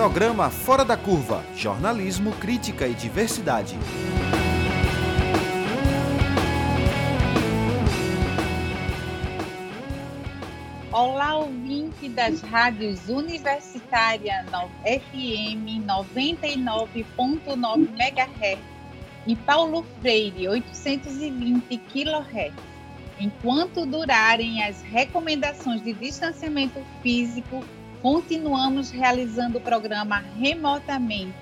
Programa Fora da Curva Jornalismo, Crítica e Diversidade. Olá, ouvinte das rádios Universitária FM 99.9 MHz e Paulo Freire 820 kHz. Enquanto durarem as recomendações de distanciamento físico, continuamos realizando o programa remotamente,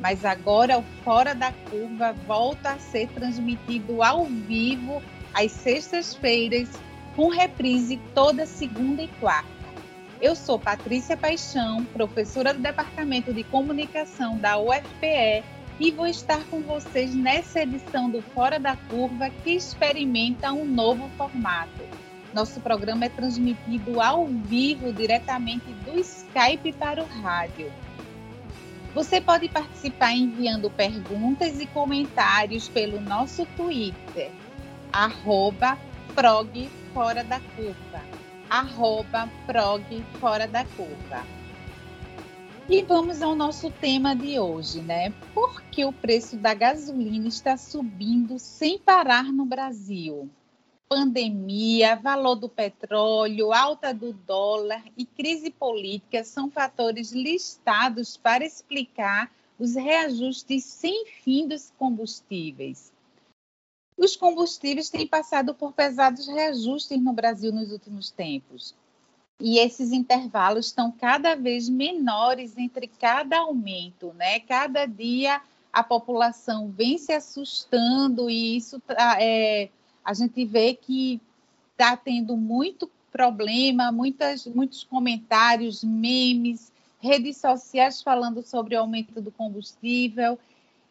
mas agora o Fora da Curva volta a ser transmitido ao vivo às sextas-feiras, com reprise toda segunda e quarta. Eu sou Patrícia Paixão, professora do Departamento de Comunicação da UFPE e vou estar com vocês nessa edição do Fora da Curva que experimenta um novo formato. Nosso programa é transmitido ao vivo diretamente do Skype para o rádio. Você pode participar enviando perguntas e comentários pelo nosso Twitter, arroba prog fora da curva, arroba prog fora da curva. E vamos ao nosso tema de hoje, né? Por que o preço da gasolina está subindo sem parar no Brasil? Pandemia, valor do petróleo, alta do dólar e crise política são fatores listados para explicar os reajustes sem fim dos combustíveis. Os combustíveis têm passado por pesados reajustes no Brasil nos últimos tempos. E esses intervalos estão cada vez menores entre cada aumento, né? Cada dia a população vem se assustando e isso tá, é, a gente vê que está tendo muito problema, muitas, muitos comentários, memes, redes sociais falando sobre o aumento do combustível.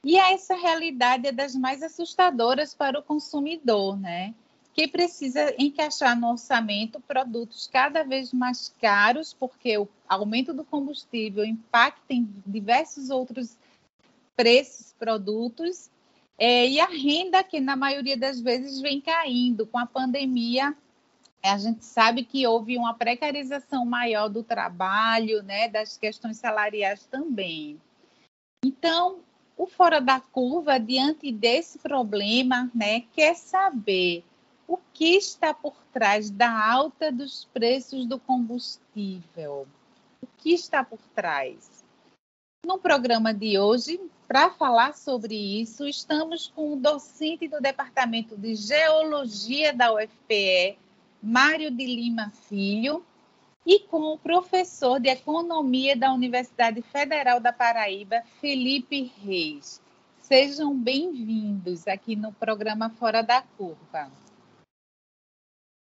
E essa realidade é das mais assustadoras para o consumidor, né? Que precisa encaixar no orçamento produtos cada vez mais caros, porque o aumento do combustível impacta em diversos outros preços, produtos, é, e a renda, que na maioria das vezes vem caindo com a pandemia. A gente sabe que houve uma precarização maior do trabalho, né, das questões salariais também. Então, o fora da curva, diante desse problema, né, quer saber o que está por trás da alta dos preços do combustível. O que está por trás? No programa de hoje, para falar sobre isso, estamos com o docente do Departamento de Geologia da UFPE, Mário de Lima Filho, e com o professor de Economia da Universidade Federal da Paraíba, Felipe Reis. Sejam bem-vindos aqui no programa Fora da Curva.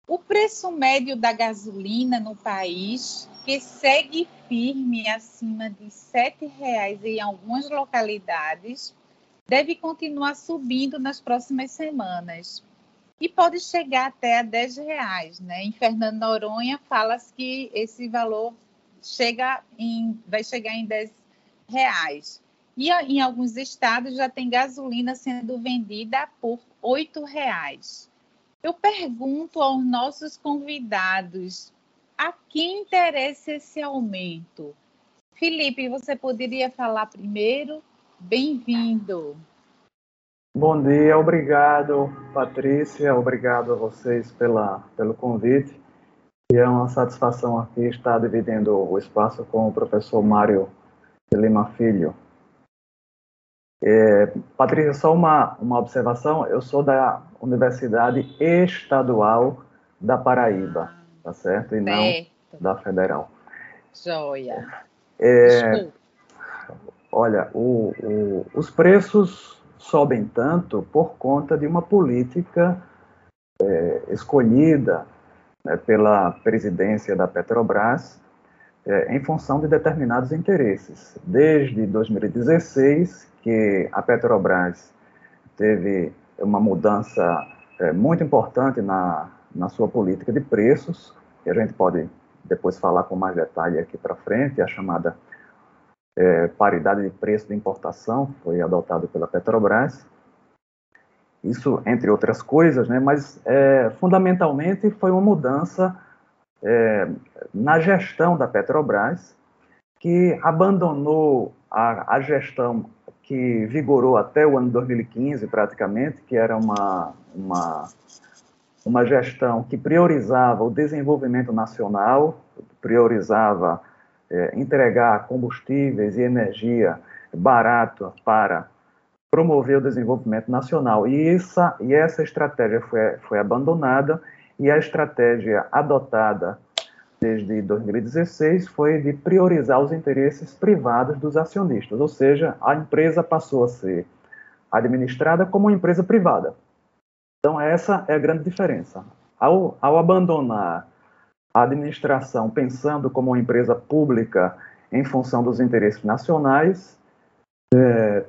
O preço médio da gasolina no país, que segue firme acima de R$ 7,00 em algumas localidades, deve continuar subindo nas próximas semanas, e pode chegar até a 10 reais, né? Em Fernando Noronha fala-se que esse valor chega em, vai chegar em 10 reais. E em alguns estados já tem gasolina sendo vendida por 8 reais. Eu pergunto aos nossos convidados, a quem interessa esse aumento? Felipe, você poderia falar primeiro? Bem-vindo. Bom dia, obrigado, Patrícia, obrigado a vocês pela, pelo convite. E é uma satisfação aqui estar dividindo o espaço com o professor Mário Lima Filho. É, Patrícia, só uma, uma observação: eu sou da Universidade Estadual da Paraíba, tá certo? E certo. não da Federal. Joia. É, olha, o, o, os preços sobem tanto por conta de uma política é, escolhida né, pela presidência da Petrobras é, em função de determinados interesses. Desde 2016, que a Petrobras teve uma mudança é, muito importante na, na sua política de preços, que a gente pode depois falar com mais detalhe aqui para frente, a chamada é, paridade de preço de importação, foi adotado pela Petrobras. Isso, entre outras coisas, né, mas é, fundamentalmente foi uma mudança é, na gestão da Petrobras, que abandonou a, a gestão que vigorou até o ano 2015, praticamente, que era uma, uma, uma gestão que priorizava o desenvolvimento nacional, priorizava é, entregar combustíveis e energia barato para promover o desenvolvimento nacional. E essa, e essa estratégia foi, foi abandonada e a estratégia adotada desde 2016 foi de priorizar os interesses privados dos acionistas, ou seja, a empresa passou a ser administrada como uma empresa privada. Então, essa é a grande diferença. Ao, ao abandonar a administração pensando como uma empresa pública em função dos interesses nacionais, é,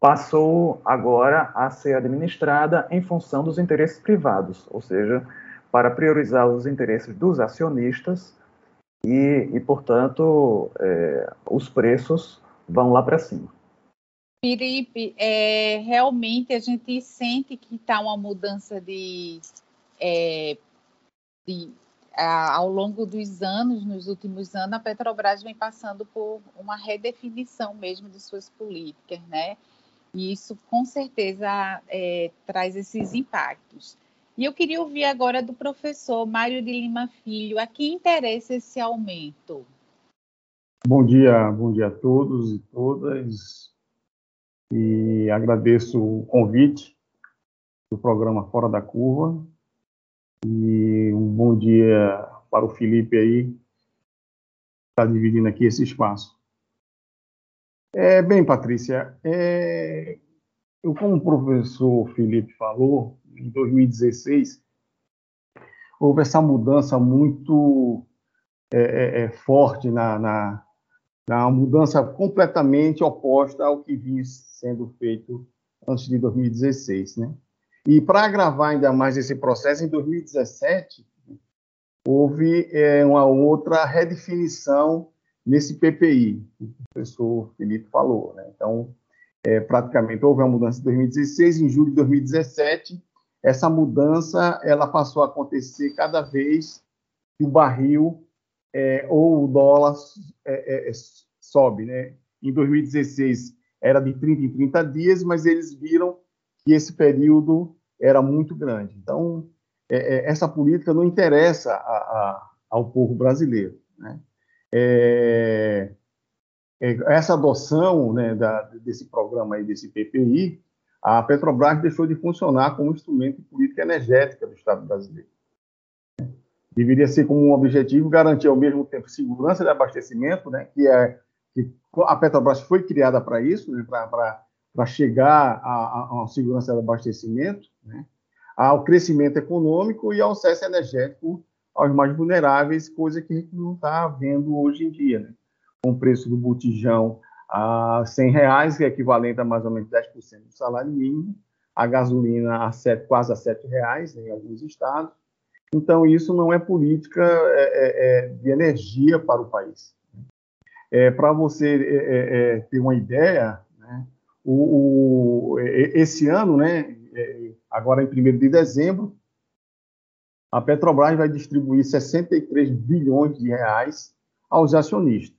passou agora a ser administrada em função dos interesses privados, ou seja, para priorizar os interesses dos acionistas e, e portanto, é, os preços vão lá para cima. Felipe, é, realmente a gente sente que está uma mudança de, é, de a, ao longo dos anos, nos últimos anos, a Petrobras vem passando por uma redefinição mesmo de suas políticas, né? E isso com certeza é, traz esses impactos. E eu queria ouvir agora do professor Mário de Lima Filho, a que interessa esse aumento? Bom dia, bom dia a todos e todas. E agradeço o convite do programa Fora da Curva. E um bom dia para o Felipe aí, que está dividindo aqui esse espaço. É, bem, Patrícia, é, eu, como o professor Felipe falou, em 2016, houve essa mudança muito é, é, é, forte na, na, na mudança completamente oposta ao que vinha sendo feito antes de 2016, né? E para agravar ainda mais esse processo, em 2017 houve é, uma outra redefinição nesse PPI, que o professor Felipe falou, né? Então, é, praticamente houve uma mudança em 2016, em julho de 2017 essa mudança ela passou a acontecer cada vez que o barril é, ou o dólar é, é, é sobe. Né? Em 2016 era de 30 em 30 dias, mas eles viram que esse período era muito grande. Então, é, essa política não interessa a, a, ao povo brasileiro. Né? Essa adoção né, da, desse programa aí, desse PPI, a Petrobras deixou de funcionar como instrumento de política energética do Estado brasileiro. Deveria ser como um objetivo garantir ao mesmo tempo segurança de abastecimento, né, que é que a Petrobras foi criada para isso, né, para chegar uma segurança de abastecimento, né, ao crescimento econômico e ao acesso energético aos mais vulneráveis, coisa que a gente não está vendo hoje em dia, né, com o preço do botijão a 100 reais, que é equivalente a mais ou menos 10% do salário mínimo, a gasolina a 7, quase a 7 reais em alguns estados. Então, isso não é política é, é, é de energia para o país. É, para você é, é, ter uma ideia, né, o, o, esse ano, né, agora em 1 de dezembro, a Petrobras vai distribuir 63 bilhões de reais aos acionistas.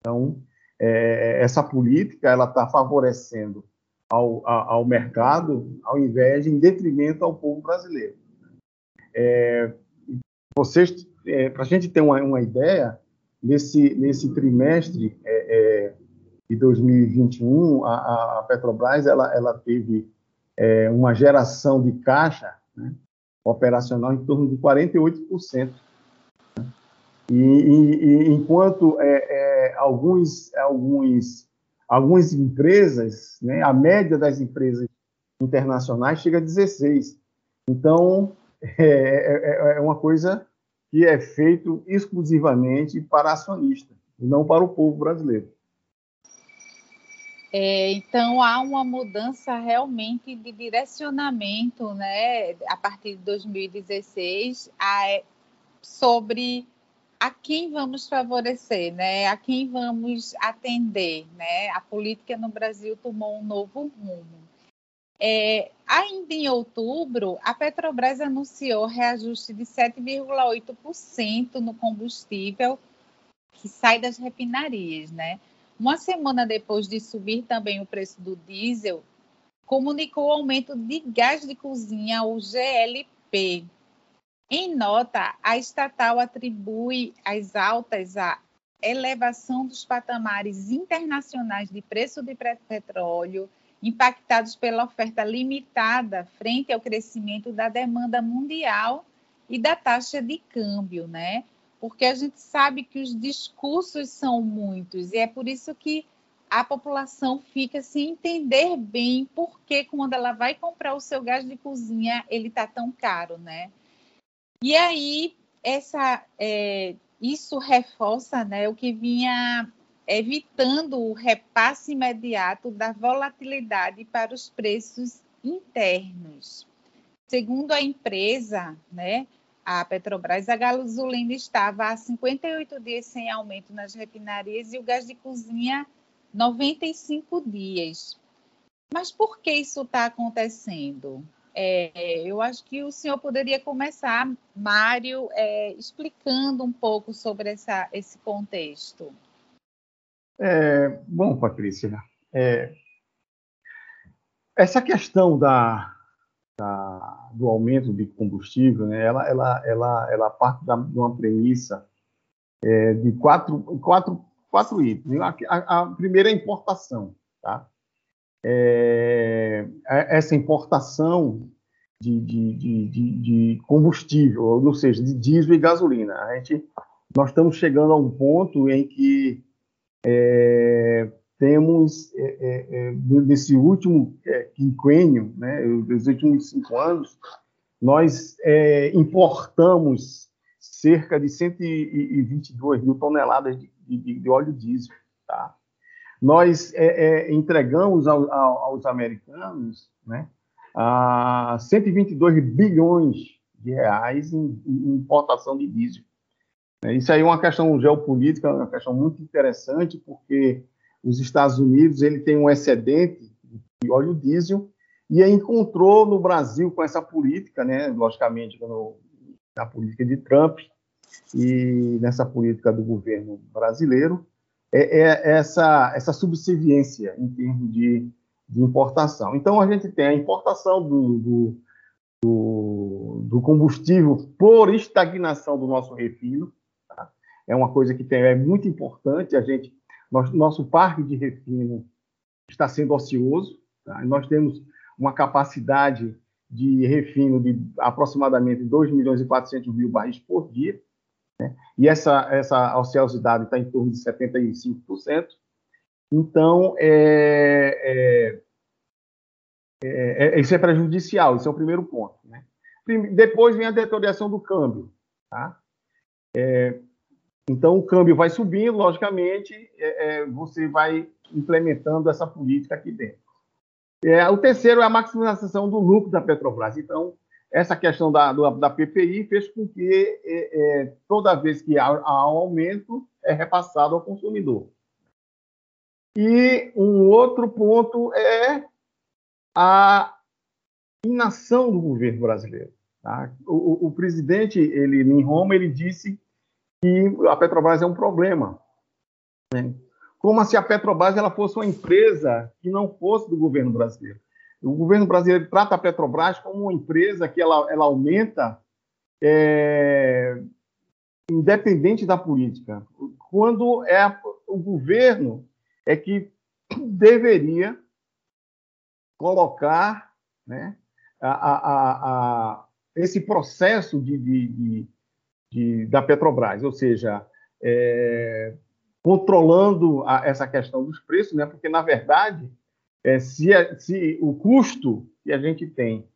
Então, é, essa política ela está favorecendo ao, ao, mercado, ao invés de em detrimento ao povo brasileiro. É, vocês, é, para a gente ter uma, uma, ideia, nesse, nesse trimestre é, é, de 2021, a, a, Petrobras ela, ela teve é, uma geração de caixa né, operacional em torno de 48%. E, e, e enquanto é, é, alguns, alguns, algumas empresas, né, a média das empresas internacionais chega a 16. Então, é, é, é, é uma coisa que é feito exclusivamente para acionista, e não para o povo brasileiro. É, então há uma mudança realmente de direcionamento, né, a partir de 2016, a, sobre a quem vamos favorecer, né? A quem vamos atender, né? A política no Brasil tomou um novo rumo. É, ainda em outubro, a Petrobras anunciou reajuste de 7,8% no combustível, que sai das refinarias, né? Uma semana depois de subir também o preço do diesel, comunicou o aumento de gás de cozinha, o GLP. Em nota, a estatal atribui as altas à elevação dos patamares internacionais de preço de petróleo, impactados pela oferta limitada frente ao crescimento da demanda mundial e da taxa de câmbio, né? Porque a gente sabe que os discursos são muitos e é por isso que a população fica sem entender bem por que quando ela vai comprar o seu gás de cozinha ele está tão caro, né? E aí essa é, isso reforça, né, o que vinha evitando o repasse imediato da volatilidade para os preços internos. Segundo a empresa, né, a Petrobras, a gasolina estava há 58 dias sem aumento nas refinarias e o gás de cozinha 95 dias. Mas por que isso está acontecendo? É, eu acho que o senhor poderia começar, Mário, é, explicando um pouco sobre essa, esse contexto. É, bom, Patrícia, é, essa questão da, da, do aumento de combustível, né, ela, ela, ela, ela parte da, de uma premissa é, de quatro, quatro, quatro itens. A, a, a primeira é a importação. Tá? É, essa importação de, de, de, de, combustível, ou seja, de diesel e gasolina. A gente, nós estamos chegando a um ponto em que é, temos, é, é, é nesse último é, quinquênio, né, nos últimos cinco anos, nós é, importamos cerca de 122 mil toneladas de, de, de óleo diesel. Tá? Nós entregamos ao, ao, aos americanos né, a 122 bilhões de reais em, em importação de diesel. É, isso aí é uma questão geopolítica, uma questão muito interessante, porque os Estados Unidos ele tem um excedente de óleo diesel e encontrou no Brasil com essa política, né, logicamente na política de Trump e nessa política do governo brasileiro, é, é essa, essa subserviência em termos de, de, importação. Então, a gente tem a importação do, do, do, do combustível por estagnação do nosso refino, é uma coisa que tem, é muito importante. A gente, nosso, nosso parque de refino está sendo ocioso. Tá? Nós temos uma capacidade de refino de aproximadamente 2 milhões e 400 mil barris por dia. Né? E essa, essa ociosidade está em torno de 75%. Então, é, é, é, é, isso é prejudicial, isso é o primeiro ponto. Né? Depois vem a deterioração do câmbio. Tá? É, então, o câmbio vai subindo, logicamente, é, é, você vai implementando essa política aqui dentro. É, o terceiro é a maximização do lucro da Petrobras. Então, essa questão da, da PPI fez com que é, é, toda vez que há, há um aumento, é repassado ao consumidor. E um outro ponto é a inação do governo brasileiro. Tá? O, o, o, presidente, ele em Roma, ele disse que a Petrobras é um problema. Né? Como se a Petrobras ela fosse uma empresa que não fosse do governo brasileiro. O governo brasileiro trata a Petrobras como uma empresa que ela, ela aumenta é, independente da política. Quando é o governo é que deveria colocar né, a, a, a, esse processo de, de, de, de, da Petrobras, ou seja, é, controlando a, essa questão dos preços, né? porque, na verdade, é, se, se, o custo que a gente tem,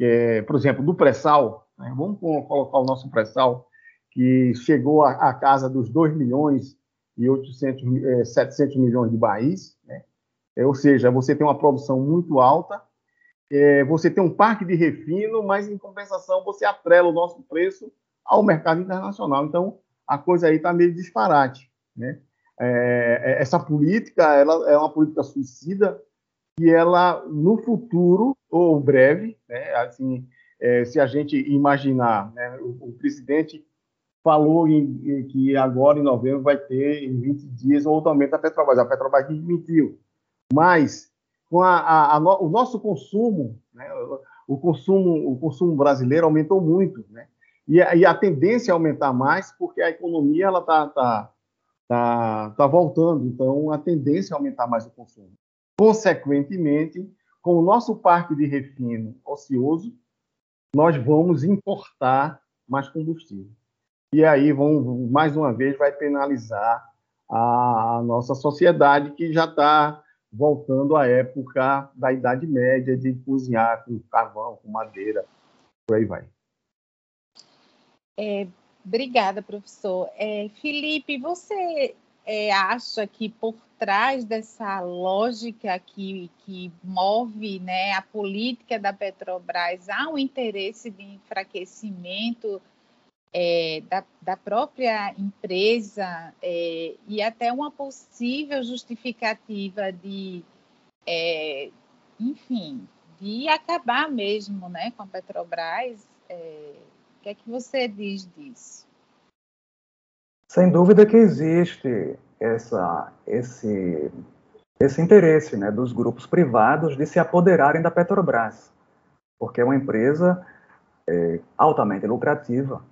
é, por exemplo, do pré-sal, né? vamos colocar o nosso pré-sal, que chegou à casa dos 2 milhões e 800, 700 é, milhões de barris, né? É, ou seja, você tem uma produção muito alta, é, você tem um parque de refino, mas em compensação você atrela o nosso preço ao mercado internacional. Então, a coisa aí está meio disparate. Né? É, é, essa política ela é uma política suicida que ela, no futuro, ou breve, né, assim, é, se a gente imaginar, né, o, o, presidente falou em, que agora em novembro vai ter em 20 dias outro aumento da Petrobras. A Petrobras desmentiu. Mas com a, a, a no, o nosso consumo, né, o consumo, o consumo brasileiro aumentou muito, né? E, e a tendência é aumentar mais porque a economia ela está tá, tá, tá voltando, então a tendência é aumentar mais o consumo. Consequentemente, com o nosso parque de refino ocioso, nós vamos importar mais combustível. E aí, vão, mais uma vez, vai penalizar a, a nossa sociedade que já está voltando à época da Idade Média de cozinhar com carvão, com madeira, por aí vai. É, obrigada, professor. É, Felipe, você é, acha que por trás dessa lógica que, que move né, a política da Petrobras há um interesse de enfraquecimento é, da, da, própria empresa é, e até uma possível justificativa de, é, enfim, de acabar mesmo né, com a Petrobras. É, que é que você diz disso? Sem dúvida que existe essa, esse, esse interesse né, dos grupos privados de se apoderarem da Petrobras, porque é uma empresa é, altamente lucrativa,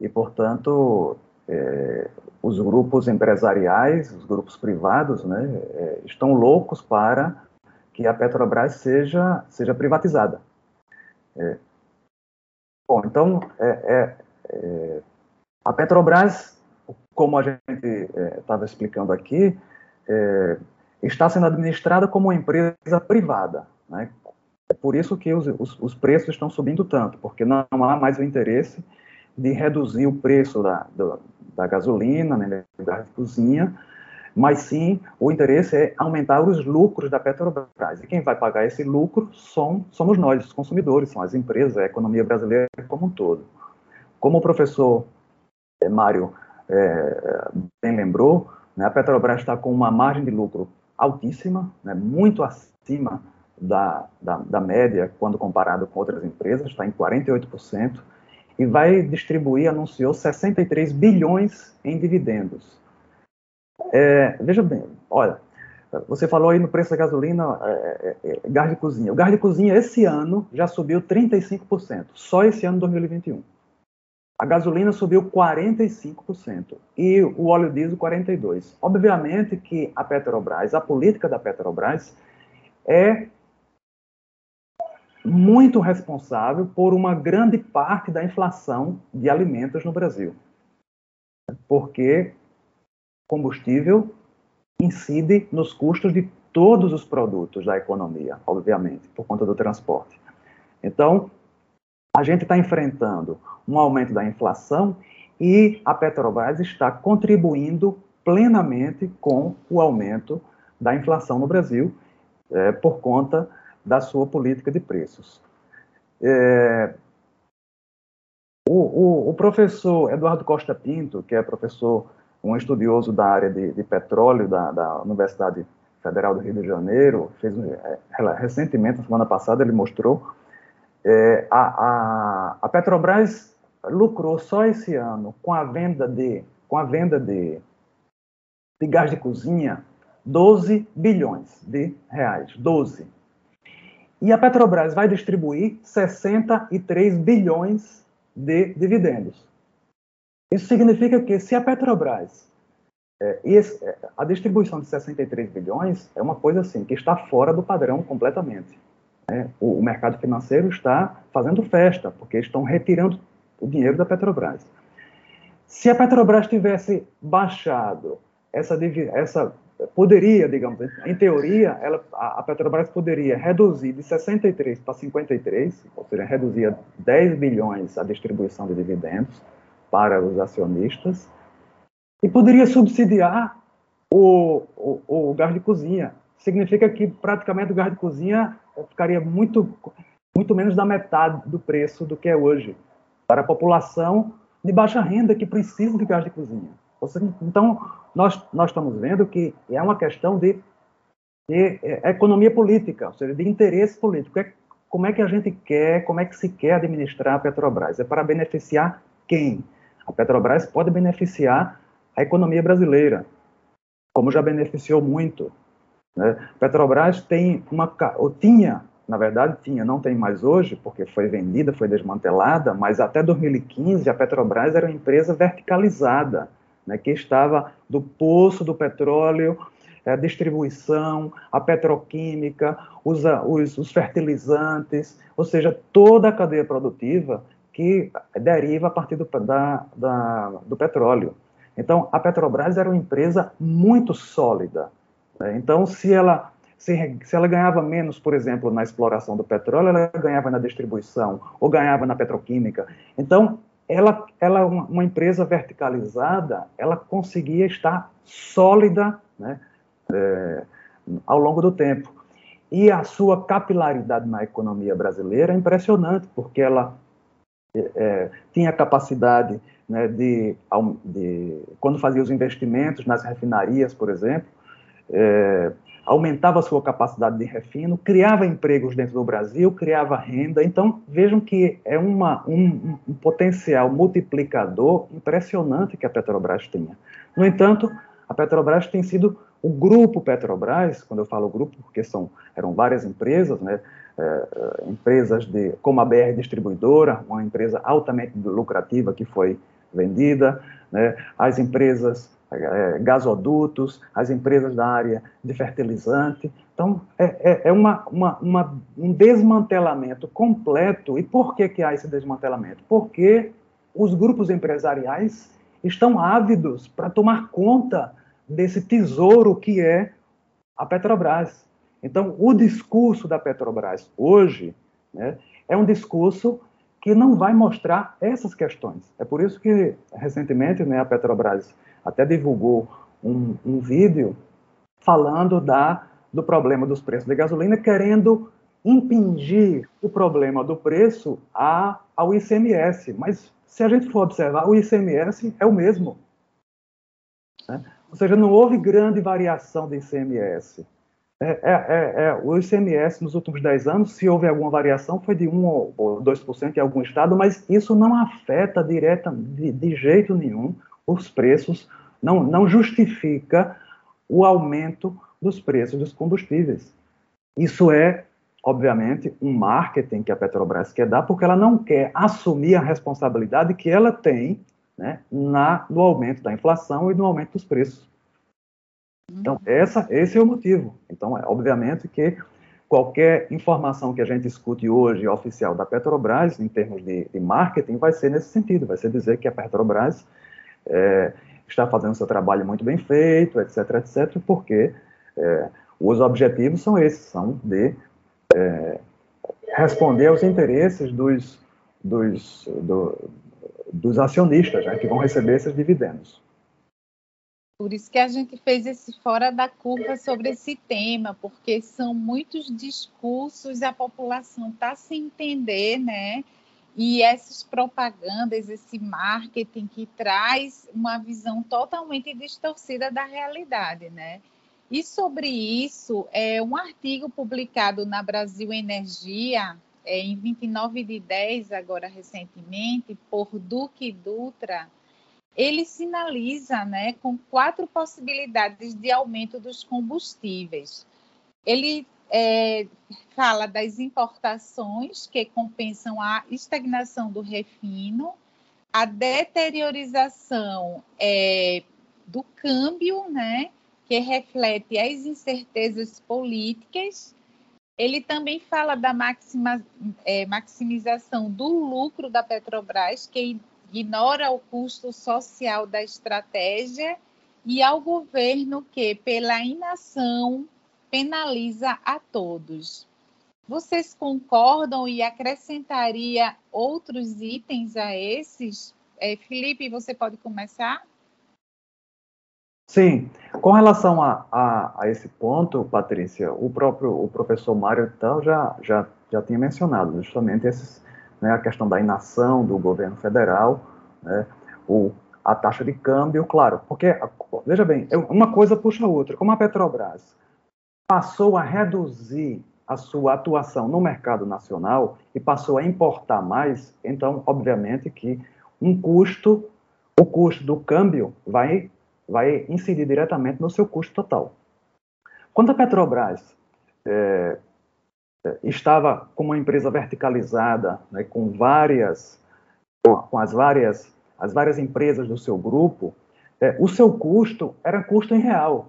e, portanto, é, os grupos empresariais, os grupos privados, né, é, estão loucos para que a Petrobras seja, seja privatizada. É, bom, então, é, é, é, a Petrobras, como a gente estava explicando aqui, está sendo administrada como uma empresa privada. Né? É por isso que os, os, os preços estão subindo tanto, porque não há mais o interesse de reduzir o preço da, do, da gasolina, né, da cozinha, mas sim o interesse é aumentar os lucros da Petrobras. E quem vai pagar esse lucro são, somos nós, os consumidores, são as empresas, a economia brasileira como um todo. Como o professor é, Mário é, bem lembrou, né, a Petrobras está com uma margem de lucro altíssima, né, muito acima da, da, da média quando comparado com outras empresas, está em 48% e vai distribuir, anunciou 63 bilhões em dividendos. É, veja bem, olha, você falou aí no preço da gasolina, é, é, é, gás de cozinha. O gás de cozinha esse ano já subiu 35%, só esse ano 2021. A gasolina subiu 45% e o óleo diesel 42%. Obviamente que a Petrobras, a política da Petrobras é muito responsável por uma grande parte da inflação de alimentos no Brasil. Porque combustível incide nos custos de todos os produtos da economia, obviamente, por conta do transporte. Então, a gente está enfrentando um aumento da inflação e a Petrobras está contribuindo plenamente com o aumento da inflação no Brasil, é, por conta da sua política de preços. É, o, o, o, professor Eduardo Costa Pinto, que é professor, um estudioso da área de, de petróleo da, da, Universidade Federal do Rio de Janeiro, fez é, recentemente, na semana passada, ele mostrou é, a, a, a, Petrobras lucrou só esse ano com a venda de com a venda de, de gás de cozinha 12 bilhões de reais, 12 e a Petrobras vai distribuir 63 bilhões de dividendos. Isso significa que se a Petrobras é, esse, é, a distribuição de 63 bilhões é uma coisa assim que está fora do padrão completamente. Né? O, o, mercado financeiro está fazendo festa porque estão retirando o dinheiro da Petrobras. Se a Petrobras tivesse baixado essa, essa poderia, digamos, em teoria, ela, a Petrobras poderia reduzir de 63 para 53, ou seja, reduzir 10 bilhões a distribuição de dividendos para os acionistas, e poderia subsidiar o, o, o gás de cozinha. Significa que praticamente o gás de cozinha ficaria muito, muito menos da metade do preço do que é hoje, para a população de baixa renda que precisa de gás de cozinha. Então, nós, nós estamos vendo que é uma questão de, de é, economia política, ou seja, de interesse político. É, como é que a gente quer, como é que se quer administrar a Petrobras? É para beneficiar quem? A Petrobras pode beneficiar a economia brasileira, como já beneficiou muito. Né? Petrobras tem uma, ou tinha, na verdade tinha, não tem mais hoje, porque foi vendida, foi desmantelada, mas até 2015 a Petrobras era uma empresa verticalizada, né, que estava do poço do petróleo, a distribuição, a petroquímica, os, os, os fertilizantes, ou seja, toda a cadeia produtiva que deriva a partir do, da, da, do petróleo. Então, a Petrobras era uma empresa muito sólida. Né? Então, se ela, se, se ela ganhava menos, por exemplo, na exploração do petróleo, ela ganhava na distribuição ou ganhava na petroquímica. Então, ela, ela uma, uma empresa verticalizada, ela conseguia estar sólida né, é, ao longo do tempo. E a sua capilaridade na economia brasileira é impressionante, porque ela é, é tinha capacidade né, de, de, quando fazia os investimentos nas refinarias, por exemplo, é, aumentava a sua capacidade de refino, criava empregos dentro do Brasil, criava renda. Então, vejam que é uma, um, um potencial multiplicador impressionante que a Petrobras tinha. No entanto, a Petrobras tem sido o grupo Petrobras, quando eu falo grupo, porque são, eram várias empresas, né, é, empresas de, como a BR Distribuidora, uma empresa altamente lucrativa que foi vendida, né, as empresas é, gasodutos, as empresas da área de fertilizante. Então, é, é, é uma, uma, uma, um desmantelamento completo. E por que, que há esse desmantelamento? Porque os grupos empresariais estão ávidos para tomar conta desse tesouro que é a Petrobras. Então, o discurso da Petrobras hoje né, é um discurso que não vai mostrar essas questões. É por isso que, recentemente, né, a Petrobras até divulgou um, um vídeo falando da, do problema dos preços da gasolina, querendo impingir o problema do preço a, ao ICMS. Mas, se a gente for observar, o ICMS é o mesmo. Né? Ou seja, não houve grande variação do ICMS. É, é, é, é, o ICMS nos últimos 10 anos, se houve alguma variação, foi de 1 ou 2% em algum estado, mas isso não afeta direta, de, de jeito nenhum os preços, não, não justifica o aumento dos preços dos combustíveis. Isso é, obviamente, um marketing que a Petrobras quer dar, porque ela não quer assumir a responsabilidade que ela tem né, na, no aumento da inflação e no aumento dos preços. Então, essa, esse é o motivo. Então, é, obviamente que qualquer informação que a gente escute hoje oficial da Petrobras, em termos de, de marketing, vai ser nesse sentido, vai ser dizer que a Petrobras é, está fazendo seu trabalho muito bem feito, etc, etc, porque é, os objetivos são esses, são de é, responder aos interesses dos, dos, do, dos acionistas, né, que vão receber esses dividendos. Por isso que a gente fez esse fora da curva sobre esse tema, porque são muitos discursos a população está sem entender, né? E essas propagandas, esse marketing que traz uma visão totalmente distorcida da realidade, né? E sobre isso, é um artigo publicado na Brasil Energia, é, em 29 de 10, agora recentemente, por Duque Dutra, ele sinaliza né, com quatro possibilidades de aumento dos combustíveis. Ele é, fala das importações, que compensam a estagnação do refino, a deteriorização é, do câmbio, né, que reflete as incertezas políticas. Ele também fala da maxima, é, maximização do lucro da Petrobras, que ignora o custo social da estratégia, e ao governo que, pela inação, penaliza a todos. Vocês concordam e acrescentaria outros itens a esses? É, Felipe, você pode começar? Sim, com relação a, a, a, esse ponto, Patrícia, o próprio o professor Mário então já, já, já tinha mencionado justamente esses, né, a questão da inação do governo federal, né, o, a taxa de câmbio, claro, porque, veja bem, é uma coisa puxa a outra. Como a Petrobras passou a reduzir a sua atuação no mercado nacional e passou a importar mais, então, obviamente, que um custo, o custo do câmbio vai, vai incidir diretamente no seu custo total. Quando a Petrobras é, estava com uma empresa verticalizada, né, com várias, com as várias, as várias empresas do seu grupo, é, o seu custo era custo em real.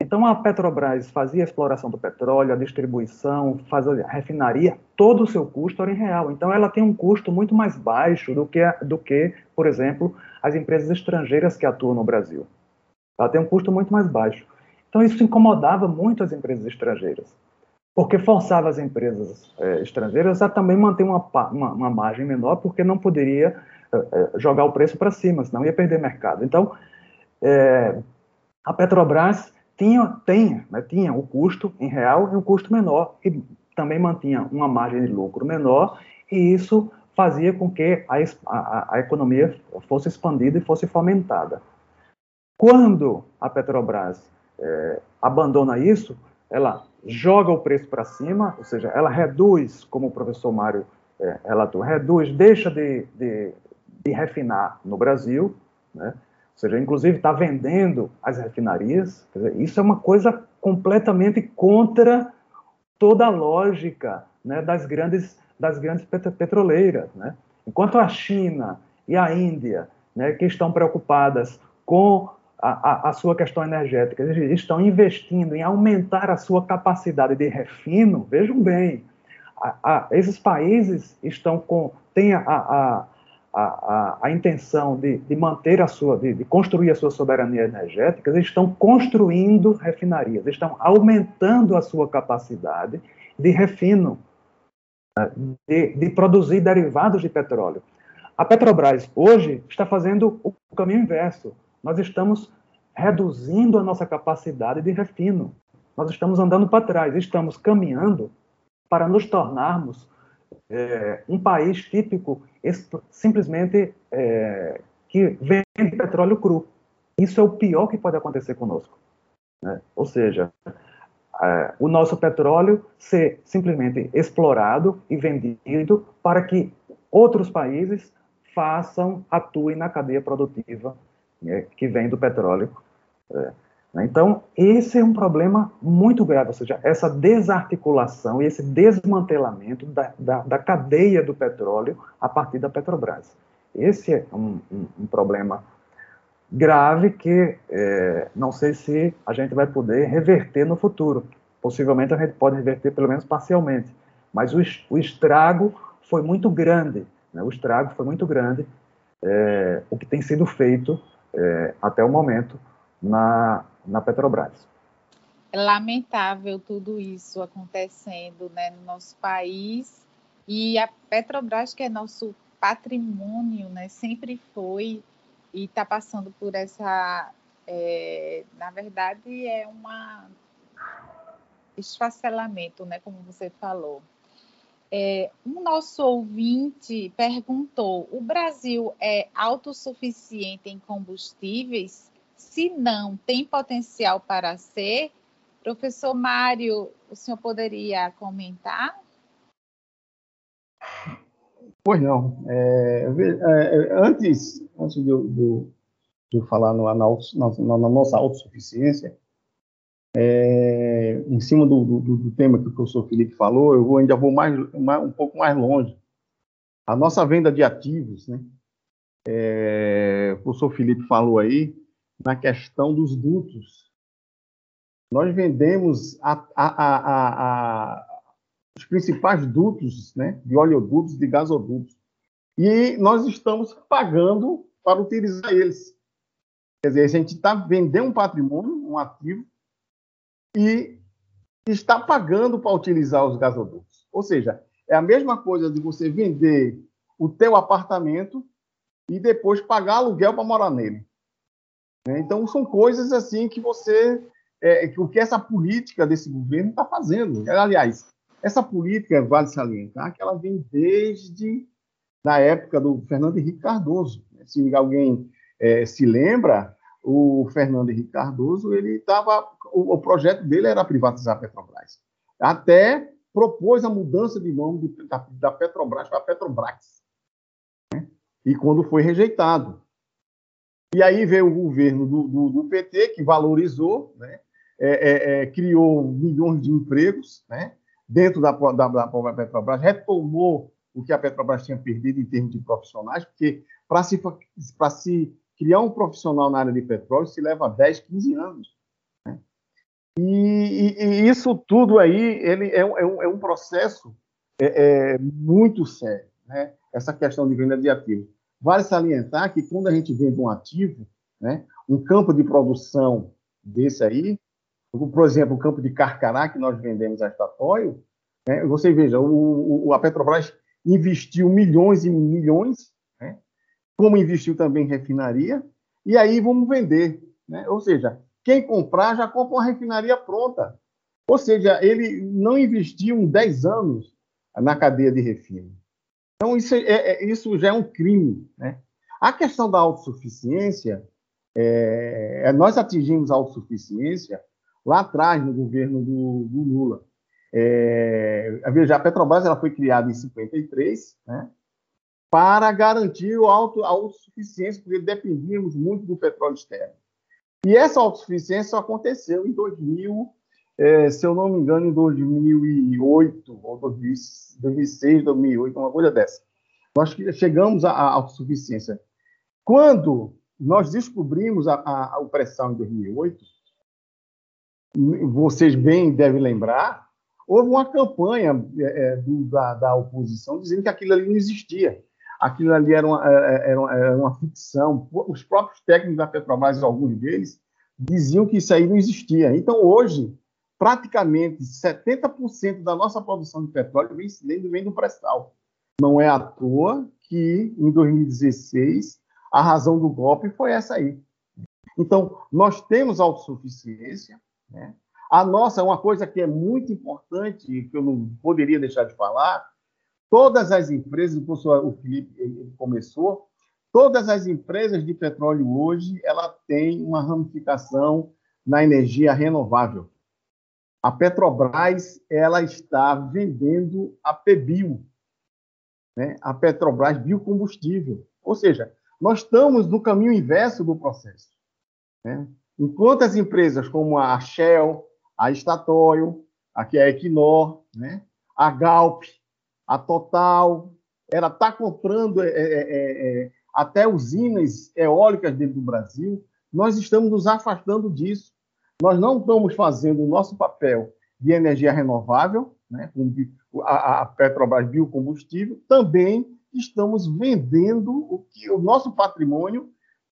Então a Petrobras fazia a exploração do petróleo, a distribuição, fazia a refinaria, todo o seu custo era em real. Então ela tem um custo muito mais baixo do que, do que, por exemplo, as empresas estrangeiras que atuam no Brasil. Ela tem um custo muito mais baixo. Então isso incomodava muito as empresas estrangeiras, porque forçava as empresas é, estrangeiras a também manter uma, uma, uma, margem menor, porque não poderia é, é jogar o preço para cima, senão ia perder mercado. Então é, a Petrobras tinha, tem, né, tinha o custo em real e um custo menor, e também mantinha uma margem de lucro menor, e isso fazia com que a, a, a economia fosse expandida e fosse fomentada. Quando a Petrobras é, abandona isso, ela joga o preço para cima, ou seja, ela reduz, como o professor Mário é, relatou, reduz, deixa de, de, de refinar no Brasil, né? ou seja, inclusive está vendendo as refinarias. Dizer, isso é uma coisa completamente contra toda a lógica né, das grandes das grandes petroleiras, né? Enquanto a China e a Índia, né, que estão preocupadas com a, a, a, sua questão energética, estão investindo em aumentar a sua capacidade de refino, vejam bem, a, esses países estão com têm a, a, a, a intenção de, de, manter a sua, de, de, construir a sua soberania energética, eles estão construindo refinarias, estão aumentando a sua capacidade de refino, né, de, de produzir derivados de petróleo. A Petrobras hoje está fazendo o caminho inverso. Nós estamos reduzindo a nossa capacidade de refino. Nós estamos andando para trás, estamos caminhando para nos tornarmos é, um país típico simplesmente é, que vende petróleo cru. Isso é o pior que pode acontecer conosco. Né? Ou seja, é, o nosso petróleo ser simplesmente explorado e vendido para que outros países façam, atuem na cadeia produtiva né, que vem do petróleo. É, né? Então, esse é um problema muito grave, ou seja, essa desarticulação e esse desmantelamento da, da, da cadeia do petróleo a partir da Petrobras. Esse é um, um, um problema grave que é, não sei se a gente vai poder reverter no futuro. Possivelmente a gente pode reverter pelo menos parcialmente, mas o, o estrago foi muito grande, né? o estrago foi muito grande, é, o que tem sido feito é, até o momento na, na Petrobras. É lamentável tudo isso acontecendo né, no nosso país e a Petrobras, que é nosso patrimônio, né, sempre foi e está passando por essa, é, na verdade, é uma esfacelamento, né, como você falou. É, um nosso ouvinte perguntou: o Brasil é autossuficiente em combustíveis? Se não, tem potencial para ser? Professor Mário, o senhor poderia comentar? Pois não. É, é, antes, antes de eu, de falar na, na, na, na, nossa autossuficiência, é, em cima do, do, do, tema que o professor Felipe falou, eu vou, ainda vou mais, mais, um pouco mais longe. A nossa venda de ativos, né? É, o professor Felipe falou aí, na questão dos dutos. Nós vendemos a, a, a, os principais dutos, né, de oleodutos, de gasodutos, e nós estamos pagando para utilizar eles. Quer dizer, a gente está vendendo um patrimônio, um ativo, e está pagando para utilizar os gasodutos. Ou seja, é a mesma coisa de você vender o teu apartamento e depois pagar aluguel para morar nele. Né? Então, são coisas assim que você. É, que o que essa política desse governo está fazendo. Aliás, essa política, vale salientar, que ela vem desde na época do Fernando Henrique Cardoso. Se alguém é, se lembra, o Fernando Henrique Cardoso, ele estava, o, o, projeto dele era privatizar a Petrobras. Até propôs a mudança de nome de, da, da, Petrobras para Petrobras. Né? E quando foi rejeitado. E aí veio o governo do, do, do PT, que valorizou, né? É, é, é, criou milhões de empregos né? dentro da, da, da Petrobras, retomou o que a Petrobras tinha perdido em termos de profissionais, porque para se, se criar um profissional na área de petróleo se leva 10, 15 anos. E, e, e, isso tudo aí ele é, um, é um, é um processo é, é, muito sério, né? essa questão de venda de ativos. Vale salientar que quando a gente vende um ativo, né, um campo de produção desse aí, por exemplo, o campo de Carcará, que nós vendemos a Statoil, né, você veja, o, o, a Petrobras investiu milhões e milhões, né, como investiu também em refinaria, e aí vamos vender. Né? Ou seja, quem comprar já compra uma refinaria pronta. Ou seja, ele não investiu em 10 anos na cadeia de refino. Então, isso, é, é, isso já é um crime. Né? A questão da autossuficiência, é, é nós atingimos a autossuficiência lá atrás, no governo do, do Lula. É, veja, a Petrobras ela foi criada em 53, né, para garantir o auto, a autossuficiência, porque dependíamos muito do petróleo externo. E essa autossuficiência aconteceu em 2000, é, se eu não me engano, em 2008, ou 2006, 2008, uma coisa dessa. Nós chegamos à autossuficiência. Quando nós descobrimos a, a, a pressão em 2008, vocês bem devem lembrar, houve uma campanha é, é, do, da, da, oposição dizendo que aquilo ali não existia. Aquilo ali era uma, é, é, era uma, era uma ficção. Os próprios técnicos da Petrobras, alguns deles, diziam que isso aí não existia. Então, hoje, praticamente 70% da nossa produção de petróleo vem, vem do pré-sal. Não é à toa que, em 2016, a razão do golpe foi essa aí. Então, nós temos autossuficiência, né? A nossa, uma coisa que é muito importante, que eu não poderia deixar de falar, todas as empresas, o Felipe começou, todas as empresas de petróleo hoje, ela tem uma ramificação na energia renovável. A Petrobras, ela está vendendo a PBio, né? a Petrobras Biocombustível. Ou seja, nós estamos no caminho inverso do processo. Né? Enquanto as empresas como a Shell, a Statoil, aqui a Equinor, né? a Galp, a Total, ela está comprando é, é, é, é, até usinas eólicas dentro do Brasil, nós estamos nos afastando disso. Nós não estamos fazendo o nosso papel de energia renovável, né, a, a Petrobras biocombustível, também estamos vendendo o, que, o nosso patrimônio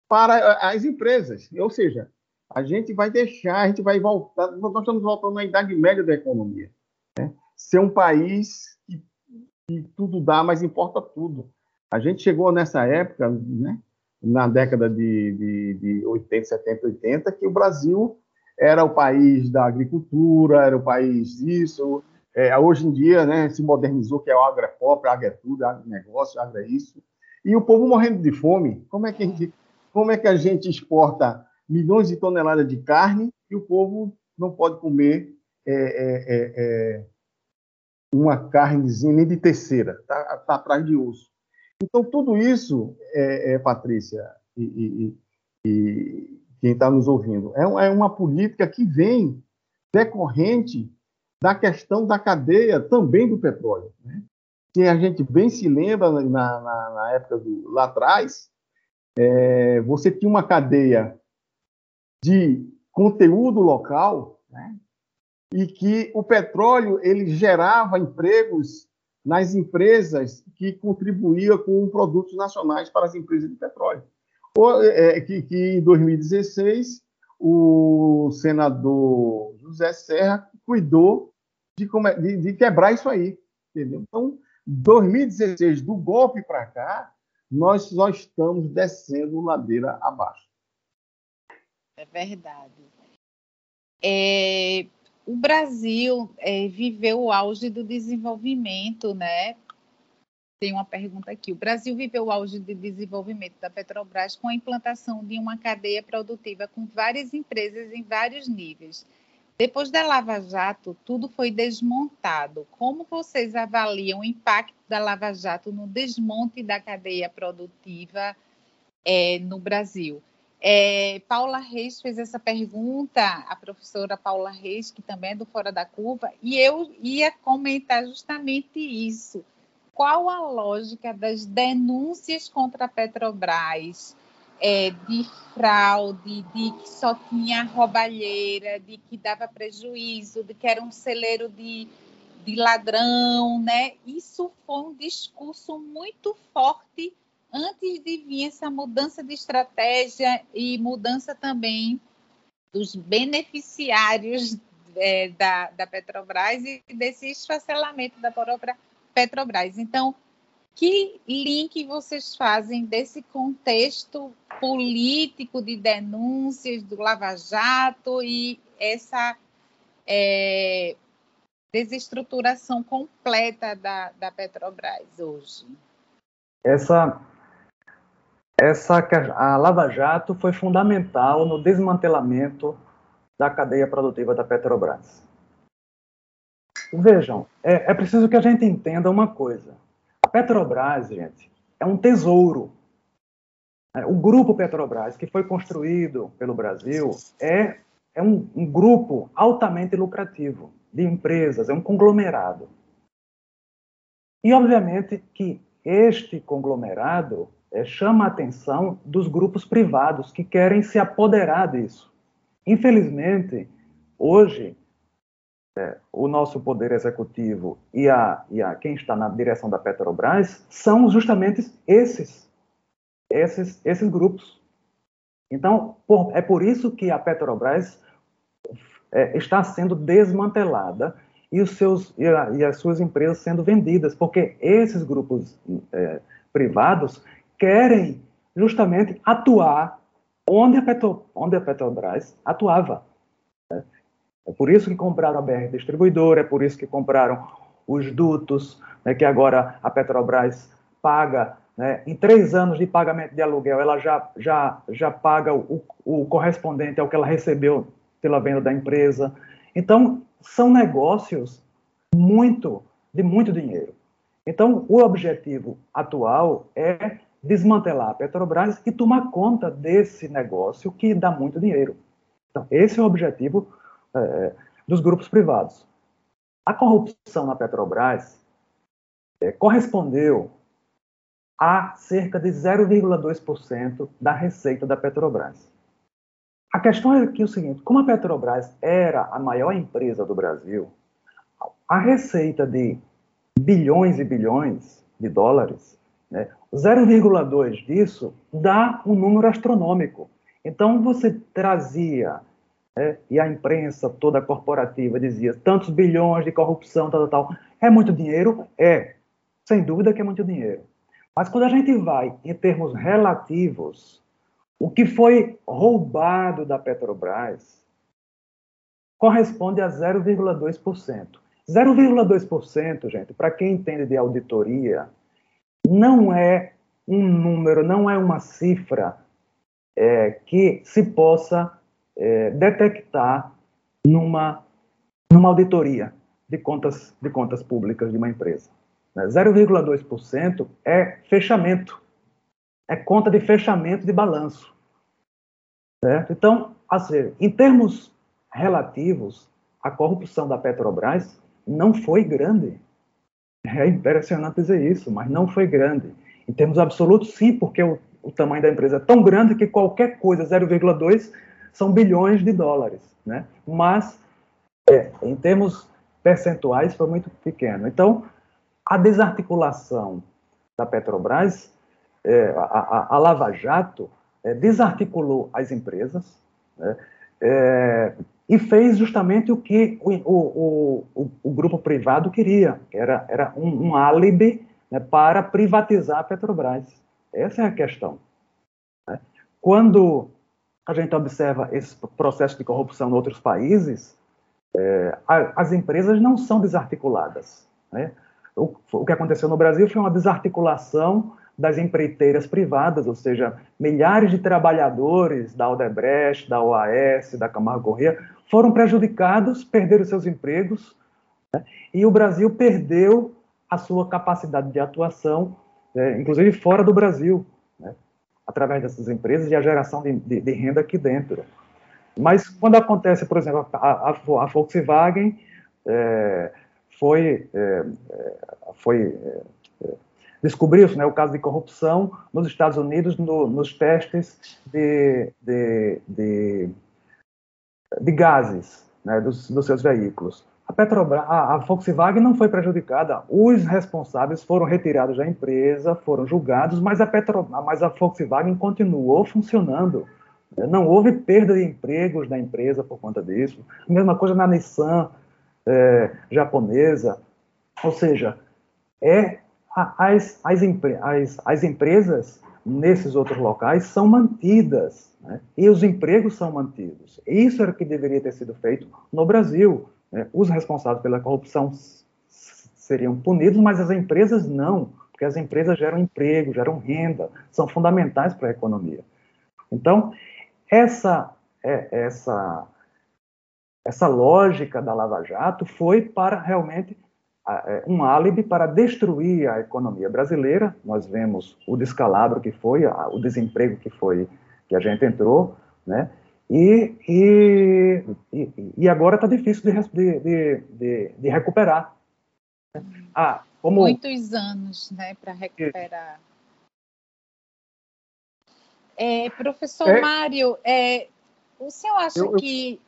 para as empresas. Ou seja, a gente vai deixar, a gente vai voltar, nós estamos voltando à idade média da economia. Né? Ser um país que, que, tudo dá, mas importa tudo. A gente chegou nessa época, né, na década de, de, de 80, 70, 80, que o Brasil era o país da agricultura, era o país disso. É, hoje em dia, né, se modernizou, que é o agro é pop, agro é tudo, agro é negócio, agro é isso. E o povo morrendo de fome. Como é que a gente, como é que a gente exporta milhões de toneladas de carne e o povo não pode comer é, é, é, é uma carnezinha nem de terceira, está tá atrás de osso. Então, tudo isso, é, é, Patrícia e, e, e quem está nos ouvindo, é, é uma política que vem decorrente da questão da cadeia também do petróleo. Né? Se a gente bem se lembra, na, na, na época do, lá atrás, é, você tinha uma cadeia de conteúdo local, né? E que o petróleo ele gerava empregos nas empresas que contribuíam com produtos nacionais para as empresas de petróleo. Ou, é, que, que em 2016 o senador José Serra cuidou de, de, de quebrar isso aí, entendeu? Então, 2016 do golpe para cá, nós só estamos descendo ladeira abaixo. É verdade. É, o Brasil é, viveu o auge do desenvolvimento, né? Tem uma pergunta aqui. O Brasil viveu o auge do desenvolvimento da Petrobras com a implantação de uma cadeia produtiva com várias empresas em vários níveis. Depois da Lava Jato, tudo foi desmontado. Como vocês avaliam o impacto da Lava Jato no desmonte da cadeia produtiva é, no Brasil? É, Paula Reis fez essa pergunta, a professora Paula Reis, que também é do Fora da Curva, e eu ia comentar justamente isso. Qual a lógica das denúncias contra a Petrobras é, de fraude, de que só tinha roubalheira, de que dava prejuízo, de que era um celeiro de, de ladrão, né? Isso foi um discurso muito forte antes de vir essa mudança de estratégia e mudança também dos beneficiários é, da, da Petrobras e desse esfacelamento da própria Petrobras. Então, que link vocês fazem desse contexto político de denúncias do Lava Jato e essa é, desestruturação completa da, da Petrobras hoje? Essa essa a Lava Jato foi fundamental no desmantelamento da cadeia produtiva da Petrobras. Vejam, é, é preciso que a gente entenda uma coisa. A Petrobras, gente, é um tesouro. É, o grupo Petrobras, que foi construído pelo Brasil, é, é um, um grupo altamente lucrativo de empresas, é um conglomerado. E, obviamente, que este conglomerado é, chama a atenção dos grupos privados que querem se apoderar disso. Infelizmente, hoje, é, o nosso poder executivo e, a, e a quem está na direção da Petrobras são justamente esses, esses, esses grupos. Então, por, é por isso que a Petrobras é, está sendo desmantelada e, os seus, e, a, e, as suas empresas sendo vendidas, porque esses grupos é, privados querem justamente atuar onde a, Petro, onde a Petrobras atuava. Né? É por isso que compraram a BR Distribuidora, é por isso que compraram os dutos, né, que agora a Petrobras paga, né, em três anos de pagamento de aluguel, ela já, já, já paga o, o correspondente ao que ela recebeu pela venda da empresa. Então, são negócios muito, de muito dinheiro. Então, o objetivo atual é desmantelar a Petrobras e tomar conta desse negócio que dá muito dinheiro. Então, esse é o objetivo é, dos grupos privados. A corrupção na Petrobras é, correspondeu a cerca de 0,2% da receita da Petrobras. A questão é que é o seguinte: como a Petrobras era a maior empresa do Brasil, a receita de bilhões e bilhões de dólares né? 0,2 disso dá um número astronômico. Então, você trazia, né, e a imprensa toda corporativa dizia, tantos bilhões de corrupção, tal, tal, tal. É muito dinheiro? É. Sem dúvida que é muito dinheiro. Mas quando a gente vai em termos relativos, o que foi roubado da Petrobras corresponde a 0,2%. 0,2%, gente, para quem entende de auditoria, não é um número, não é uma cifra é, que se possa é, detectar numa, numa auditoria de contas, de contas públicas de uma empresa. 0,2% né? é fechamento, é conta de fechamento de balanço. Certo? Então, assim, em termos relativos, a corrupção da Petrobras não foi grande. É impressionante dizer isso, mas não foi grande. Em termos absolutos, sim, porque o, o tamanho da empresa é tão grande que qualquer coisa, 0,2, são bilhões de dólares. Né? Mas, é, em termos percentuais, foi muito pequeno. Então, a desarticulação da Petrobras, é, a, a, a, Lava Jato, é, desarticulou as empresas, né? E fez justamente o que o, o, o, o grupo privado queria, era, era um, um álibi né, para privatizar a Petrobras. Essa é a questão. Né? Quando a gente observa esse processo de corrupção em outros países, é, a, as empresas não são desarticuladas. Né? O, o que aconteceu no Brasil foi uma desarticulação das empreiteiras privadas, ou seja, milhares de trabalhadores da Aldebrecht, da OAS, da Camargo Corrêa, foram prejudicados, perderam seus empregos, né? e o Brasil perdeu a sua capacidade de atuação, né? inclusive fora do Brasil. Né? através dessas empresas e a geração de, de, de renda aqui dentro. Mas quando acontece, por exemplo, a, a, a Volkswagen é, foi, é, foi é, descobriu-se né, o caso de corrupção nos Estados Unidos no, nos testes de, de, de, de gases né, dos, dos, seus veículos. A, Petrobras, a, Volkswagen não foi prejudicada, os responsáveis foram retirados da empresa, foram julgados, mas a, Petro, mas a Volkswagen continuou funcionando. Não houve perda de empregos da empresa por conta disso. Mesma coisa na Nissan é, japonesa. Ou seja, é as, as, as, as empresas nesses outros locais são mantidas né? e os empregos são mantidos. Isso era o que deveria ter sido feito no Brasil. Né? Os responsáveis pela corrupção seriam punidos, mas as empresas não, porque as empresas geram emprego, geram renda, são fundamentais para a economia. Então, essa, é, essa, essa lógica da Lava Jato foi para realmente um álibi para destruir a economia brasileira. Nós vemos o descalabro que foi, o desemprego que foi, que a gente entrou, né? E, e, e agora está difícil de, de, de, de, recuperar. Ah, como... Muitos anos né, para recuperar. É, professor é, Mário, é, o senhor acha eu, eu...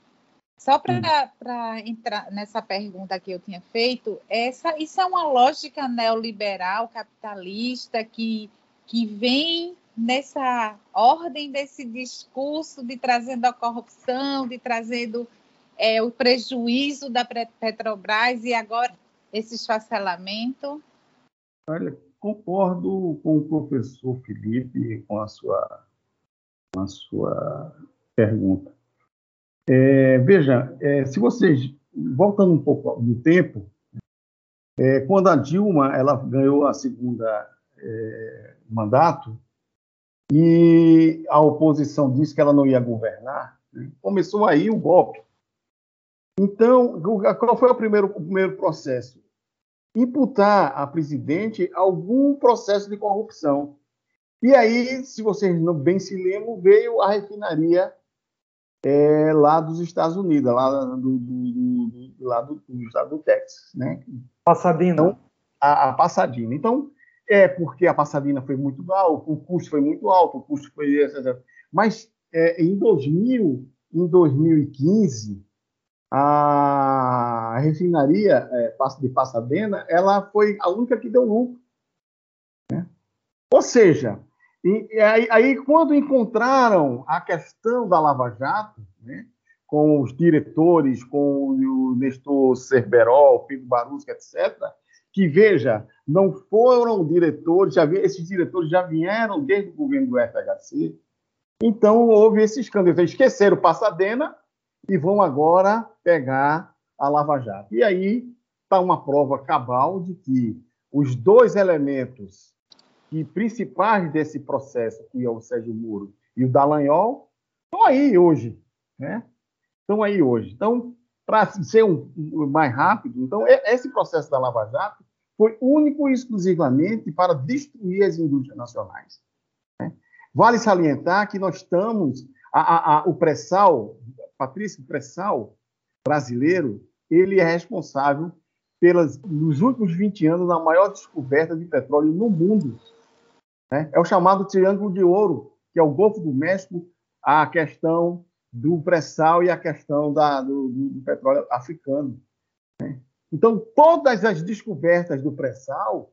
só para entrar nessa pergunta que eu tinha feito, essa, isso é uma lógica neoliberal, capitalista, que, que vem nessa ordem desse discurso de trazendo a corrupção, de trazendo é, o prejuízo da Petrobras e agora esse esfacelamento? Olha, concordo com o professor Felipe com a sua, com a sua pergunta. É, veja, é, se vocês, voltando um pouco no tempo, é, quando a Dilma ela ganhou a segunda é, mandato e a oposição disse que ela não ia governar, né, começou aí o golpe. Então, qual foi o primeiro, o primeiro processo? Imputar a presidente algum processo de corrupção. E aí, se vocês não bem se lembram, veio a refinaria é, lá dos Estados Unidos, lá do, do, do, lá do, do estado do Texas, né? Passadina. Então, a, a Passadina. Então, é porque a Passadina foi muito alto, o custo foi muito alto, o custo foi... Mas é, em 2000, em 2015, a refinaria é, de Passadena, ela foi a única que deu lucro. Né? Ou seja, e, e aí, aí, quando encontraram a questão da Lava Jato, né, com os diretores, com o Nestor Cerberol, Pedro Barusca, etc., que, veja, não foram diretores, já, esses diretores já vieram desde o governo do FHC, então houve esse escândalo. Eles esqueceram Passadena e vão agora pegar a Lava Jato. E aí está uma prova cabal de que os dois elementos que principais desse processo, que é o Sérgio Muro e o Dallagnol, estão aí hoje, né? Estão aí hoje. Então, para ser um, um, mais rápido, então esse processo da Lava Jato foi único e exclusivamente para destruir as indústrias nacionais. Né? Vale salientar que nós estamos, a, a, a, o pré-sal, Patrício Pré-sal brasileiro, ele é responsável pelas, nos últimos 20 anos, na maior descoberta de petróleo no mundo. Né? É o chamado Triângulo de Ouro, que é o Golfo do México, a questão do pré-sal e a questão da, do, do, petróleo africano. Né? Então, todas as descobertas do pré-sal,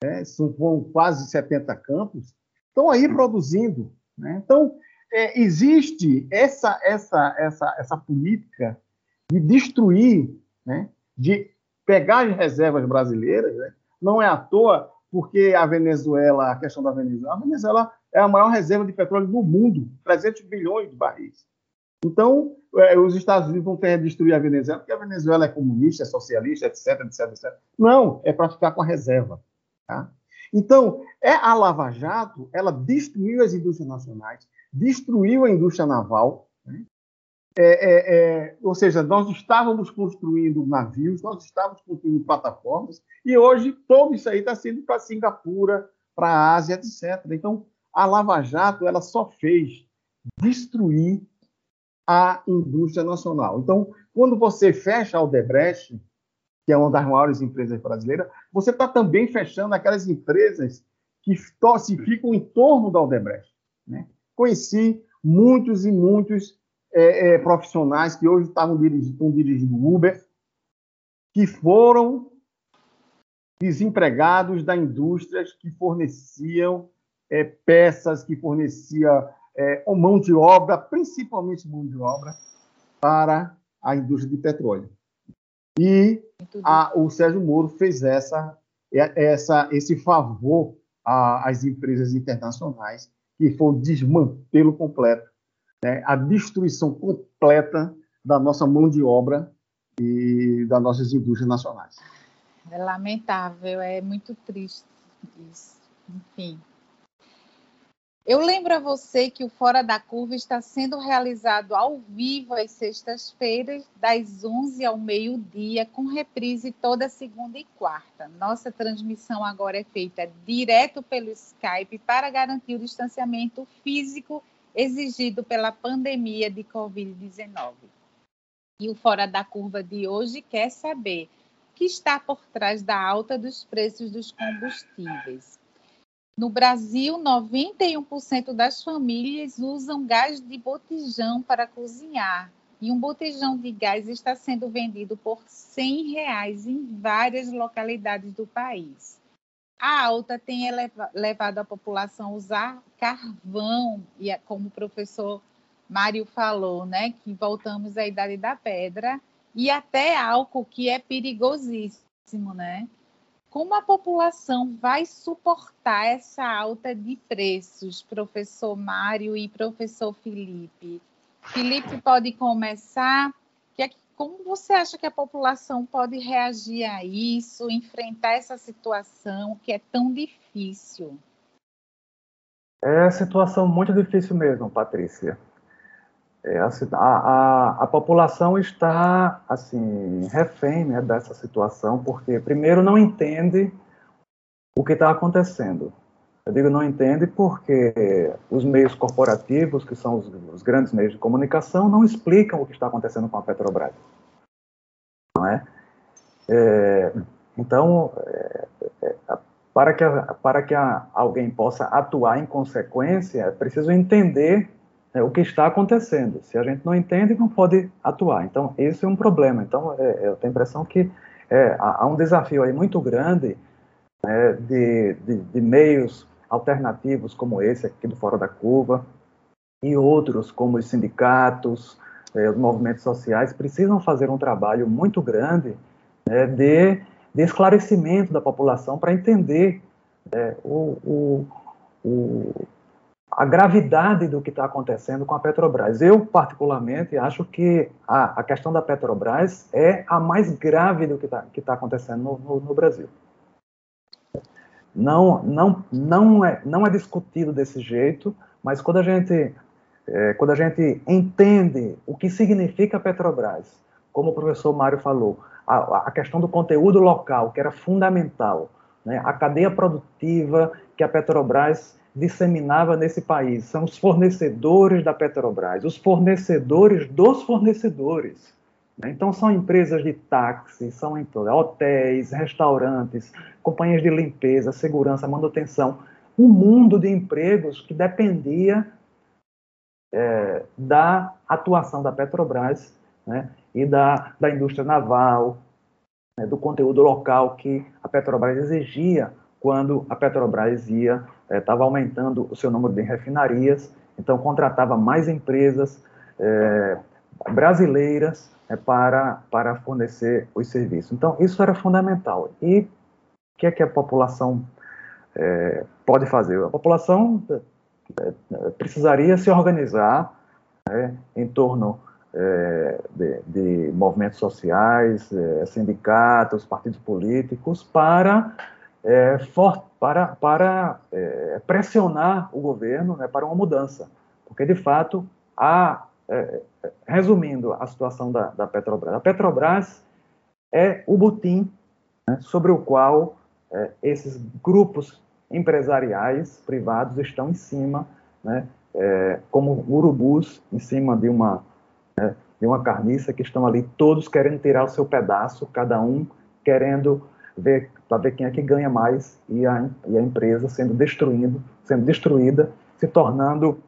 né, são quase 70 campos, estão aí produzindo. Né? Então, é, existe essa, essa, essa, essa política de destruir, né, de pegar as reservas brasileiras. Né? Não é à toa porque a Venezuela, a questão da Venezuela, a Venezuela é a maior reserva de petróleo do mundo, 300 bilhões de barris. Então, é, os Estados Unidos vão ter que destruir a Venezuela, porque a Venezuela é comunista, é socialista, etc, etc, etc. Não, é para ficar com a reserva. Tá? Então, é a Lava Jato, ela destruiu as indústrias nacionais, destruiu a indústria naval, né? É, é, é, ou seja, nós estávamos construindo navios, nós estávamos construindo plataformas, e hoje todo isso aí está sendo para Singapura, para a Ásia, etc. Então, a Lava Jato ela só fez destruir a indústria nacional. Então, quando você fecha a Odebrecht, que é uma das maiores empresas brasileiras, você está também fechando aquelas empresas que se ficam em torno da Odebrecht. Né? Conheci muitos e muitos é, é, profissionais que hoje estavam dirigindo, dirigindo Uber, que foram desempregados da indústrias que forneciam é, peças, que fornecia é, mão de obra, principalmente mão de obra, para a indústria de petróleo. E a, o Sérgio Moro fez essa, essa, esse favor às empresas internacionais, que foi o desmantelo completo, né, a destruição completa da nossa mão de obra e das nossas indústrias nacionais. É lamentável, é muito triste isso. Enfim. Eu lembro a você que o Fora da Curva está sendo realizado ao vivo às sextas-feiras, das 11 ao meio-dia, com reprise toda segunda e quarta. Nossa transmissão agora é feita direto pelo Skype para garantir o distanciamento físico exigido pela pandemia de Covid-19. E o Fora da Curva de hoje quer saber o que está por trás da alta dos preços dos combustíveis. No Brasil, 91% das famílias usam gás de botijão para cozinhar. E um botijão de gás está sendo vendido por 100 reais em várias localidades do país. A alta tem levado a população a usar carvão, e é como o professor Mário falou, né, que voltamos à idade da pedra, e até álcool, que é perigosíssimo, né? Como a população vai suportar essa alta de preços, professor Mário e professor Felipe? Felipe pode começar. Como você acha que a população pode reagir a isso, enfrentar essa situação que é tão difícil? É situação muito difícil mesmo, Patrícia. É, a, a, a, população está assim refém né, dessa situação porque primeiro não entende o que está acontecendo. Eu digo não entende porque os meios corporativos, que são os, os, grandes meios de comunicação, não explicam o que está acontecendo com a Petrobras. Não é? é então, é, é, para que, para que alguém possa atuar em consequência, é preciso entender é, o que está acontecendo. Se a gente não entende, não pode atuar. Então, esse é um problema. Então, é, eu tenho a impressão que é, há, um desafio aí muito grande né, de, de, de, meios alternativos como esse aqui do Fora da Curva e outros como os sindicatos, é, os movimentos sociais, precisam fazer um trabalho muito grande né, de, de, esclarecimento da população para entender é, o, o, o a gravidade do que está acontecendo com a Petrobras. Eu, particularmente, acho que a, a, questão da Petrobras é a mais grave do que está tá acontecendo no, no, no, Brasil. Não, não, não, é, não é discutido desse jeito, mas quando a gente, é, quando a gente entende o que significa Petrobras, como o professor Mário falou, a, a questão do conteúdo local, que era fundamental, né, a cadeia produtiva que a Petrobras disseminava nesse país. São os fornecedores da Petrobras, os fornecedores dos fornecedores. Né? Então, são empresas de táxi, são hotéis, restaurantes, companhias de limpeza, segurança, manutenção. Um mundo de empregos que dependia é, da atuação da Petrobras né? e da, da indústria naval, né? do conteúdo local que a Petrobras exigia quando a Petrobras ia estava é, aumentando o seu número de refinarias, então contratava mais empresas é, brasileiras é, para, para fornecer os serviços. Então, isso era fundamental. E que é que a população é, pode fazer? A população é, é, precisaria se organizar né, em torno de, de, movimentos sociais, sindicatos, partidos políticos, para é, for, para, para é, pressionar o governo né, para uma mudança. Porque, de fato, há, é, resumindo a situação da, da, Petrobras, a Petrobras é o butim né, sobre o qual é, esses grupos empresariais privados estão em cima, né, é, como urubus em cima de uma, né, de uma carniça que estão ali todos querendo tirar o seu pedaço, cada um querendo ver para ver quem é que ganha mais e a, e a empresa sendo destruindo, sendo destruída, se tornando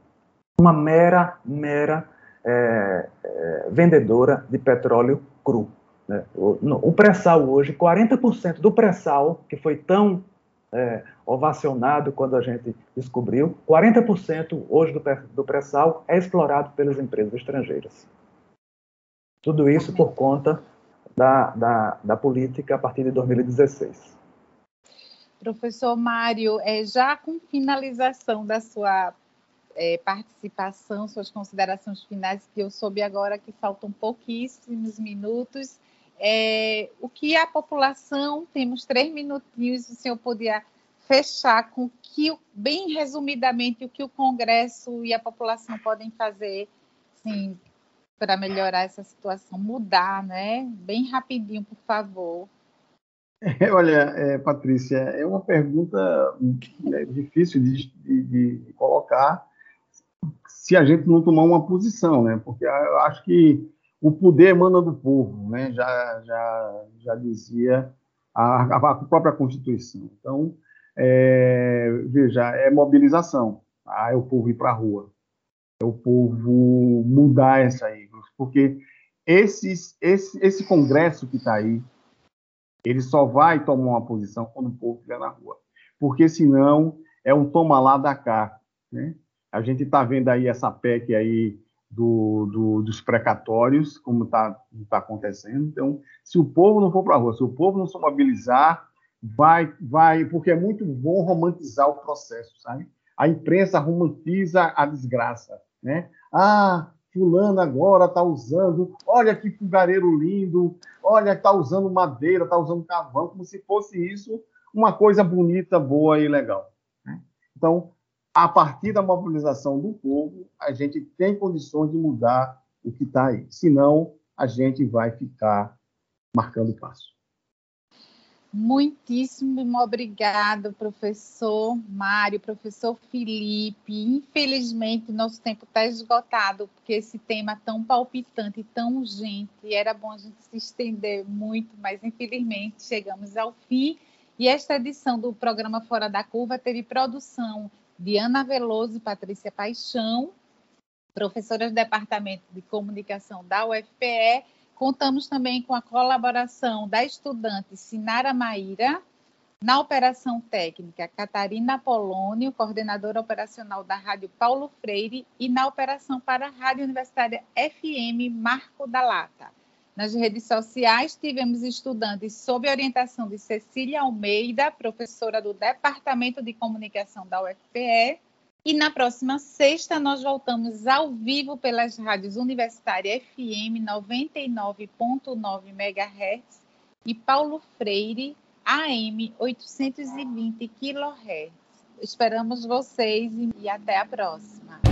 uma mera, mera é, é, vendedora de petróleo cru. Né? O, o pré-sal hoje, 40% do pré-sal, que foi tão é, ovacionado quando a gente descobriu, 40% hoje do, do pré-sal é explorado pelas empresas estrangeiras. Tudo isso por conta da, da, da política a partir de 2016. Professor Mário, é, já com finalização da sua é, participação, suas considerações finais, que eu soube agora que faltam pouquíssimos minutos. É, o que a população, temos três minutinhos, o senhor podia fechar com que, bem resumidamente, o que o Congresso e a população podem fazer, para melhorar essa situação, mudar, né? Bem rapidinho, por favor. Olha, é, Patrícia, é uma pergunta é, difícil de, de, de, colocar se a gente não tomar uma posição, né? Porque eu acho que o poder emana do povo, né? Já, já, já dizia a, a própria Constituição. Então, é, veja, é mobilização. Ah, é o povo ir para a rua. É o povo mudar essa aí. Porque esses, esse, esse Congresso que está aí, ele só vai tomar uma posição quando o povo estiver na rua. Porque senão é um toma lá da cá. Né? A gente está vendo aí essa PEC aí do, do, dos precatórios, como está tá acontecendo. Então, se o povo não for para a rua, se o povo não se mobilizar, vai, vai, porque é muito bom romantizar o processo, sabe? A imprensa romantiza a desgraça, né? Ah, fulano agora está usando, olha que fogareiro lindo, olha está usando madeira, está usando carvão, como se fosse isso uma coisa bonita, boa e legal. Né? Então, a partir da mobilização do povo, a gente tem condições de mudar o que está aí. Senão, a gente vai ficar marcando passo. Muitíssimo obrigado, professor Mário, professor Felipe. Infelizmente, nosso tempo está esgotado, porque esse tema tão palpitante tão urgente, era bom a gente se estender muito, mas infelizmente chegamos ao fim. E esta edição do programa Fora da Curva teve produção de Ana Veloso e Patrícia Paixão, professoras do Departamento de Comunicação da UFPE Contamos também com a colaboração da estudante Sinara Maíra, na operação técnica Catarina Polônio, coordenadora operacional da Rádio Paulo Freire, e na operação para a Rádio Universitária FM Marco da Lata. Nas redes sociais, tivemos estudantes sob orientação de Cecília Almeida, professora do Departamento de Comunicação da UFPE, e na próxima sexta nós voltamos ao vivo pelas rádios Universitária FM 99.9 MHz e Paulo Freire AM 820 kHz. Esperamos vocês e até a próxima.